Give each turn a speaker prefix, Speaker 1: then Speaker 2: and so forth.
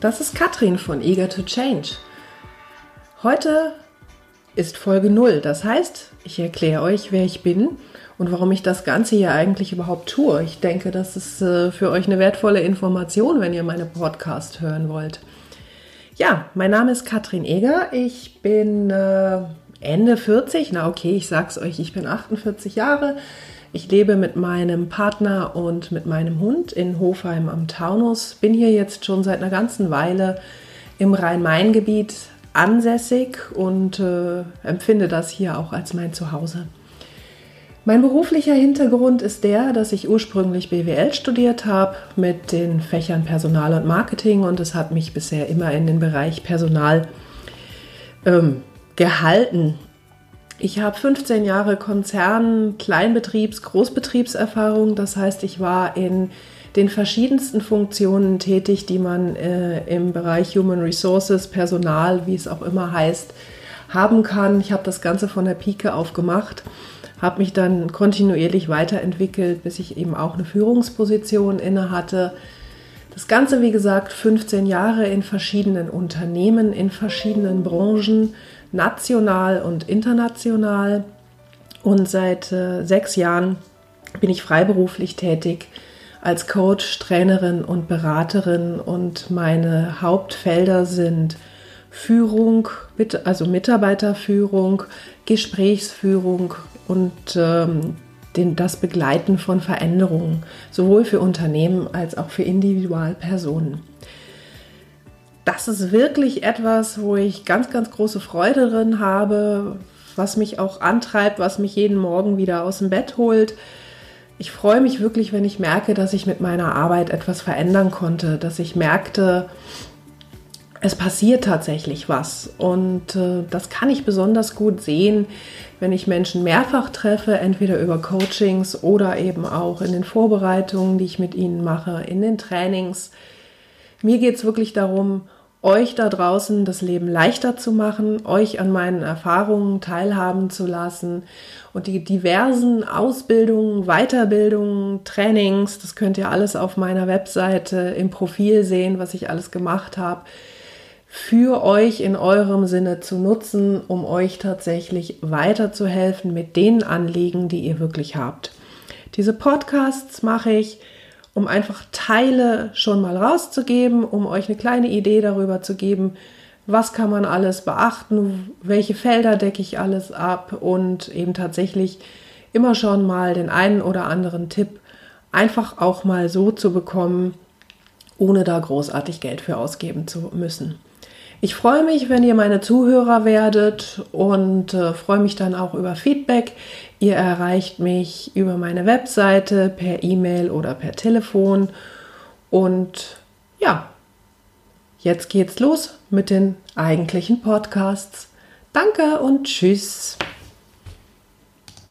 Speaker 1: Das ist Katrin von Eager to Change. Heute ist Folge 0. Das heißt, ich erkläre euch, wer ich bin und warum ich das Ganze hier eigentlich überhaupt tue. Ich denke, das ist äh, für euch eine wertvolle Information, wenn ihr meine Podcast hören wollt. Ja, mein Name ist Katrin Eger. Ich bin äh, Ende 40. Na okay, ich sag's euch, ich bin 48 Jahre. Ich lebe mit meinem Partner und mit meinem Hund in Hofheim am Taunus. Bin hier jetzt schon seit einer ganzen Weile im Rhein-Main-Gebiet ansässig und äh, empfinde das hier auch als mein Zuhause. Mein beruflicher Hintergrund ist der, dass ich ursprünglich BWL studiert habe mit den Fächern Personal und Marketing und es hat mich bisher immer in den Bereich Personal ähm, gehalten. Ich habe 15 Jahre Konzern, Kleinbetriebs-, Großbetriebserfahrung. Das heißt, ich war in den verschiedensten Funktionen tätig, die man äh, im Bereich Human Resources, Personal, wie es auch immer heißt, haben kann. Ich habe das Ganze von der Pike auf gemacht, habe mich dann kontinuierlich weiterentwickelt, bis ich eben auch eine Führungsposition inne hatte. Das Ganze, wie gesagt, 15 Jahre in verschiedenen Unternehmen, in verschiedenen Branchen national und international. Und seit äh, sechs Jahren bin ich freiberuflich tätig als Coach, Trainerin und Beraterin. Und meine Hauptfelder sind Führung, also Mitarbeiterführung, Gesprächsführung und ähm, den, das Begleiten von Veränderungen, sowohl für Unternehmen als auch für Individualpersonen das ist wirklich etwas, wo ich ganz, ganz große Freude drin habe, was mich auch antreibt, was mich jeden Morgen wieder aus dem Bett holt. Ich freue mich wirklich, wenn ich merke, dass ich mit meiner Arbeit etwas verändern konnte, dass ich merkte, es passiert tatsächlich was. Und äh, das kann ich besonders gut sehen, wenn ich Menschen mehrfach treffe, entweder über Coachings oder eben auch in den Vorbereitungen, die ich mit ihnen mache, in den Trainings. Mir geht es wirklich darum, euch da draußen das Leben leichter zu machen, euch an meinen Erfahrungen teilhaben zu lassen und die diversen Ausbildungen, Weiterbildungen, Trainings, das könnt ihr alles auf meiner Webseite im Profil sehen, was ich alles gemacht habe, für euch in eurem Sinne zu nutzen, um euch tatsächlich weiterzuhelfen mit den Anliegen, die ihr wirklich habt. Diese Podcasts mache ich um einfach Teile schon mal rauszugeben, um euch eine kleine Idee darüber zu geben, was kann man alles beachten, welche Felder decke ich alles ab und eben tatsächlich immer schon mal den einen oder anderen Tipp einfach auch mal so zu bekommen, ohne da großartig Geld für ausgeben zu müssen. Ich freue mich, wenn ihr meine Zuhörer werdet und äh, freue mich dann auch über Feedback. Ihr erreicht mich über meine Webseite, per E-Mail oder per Telefon. Und ja, jetzt geht's los mit den eigentlichen Podcasts. Danke und tschüss.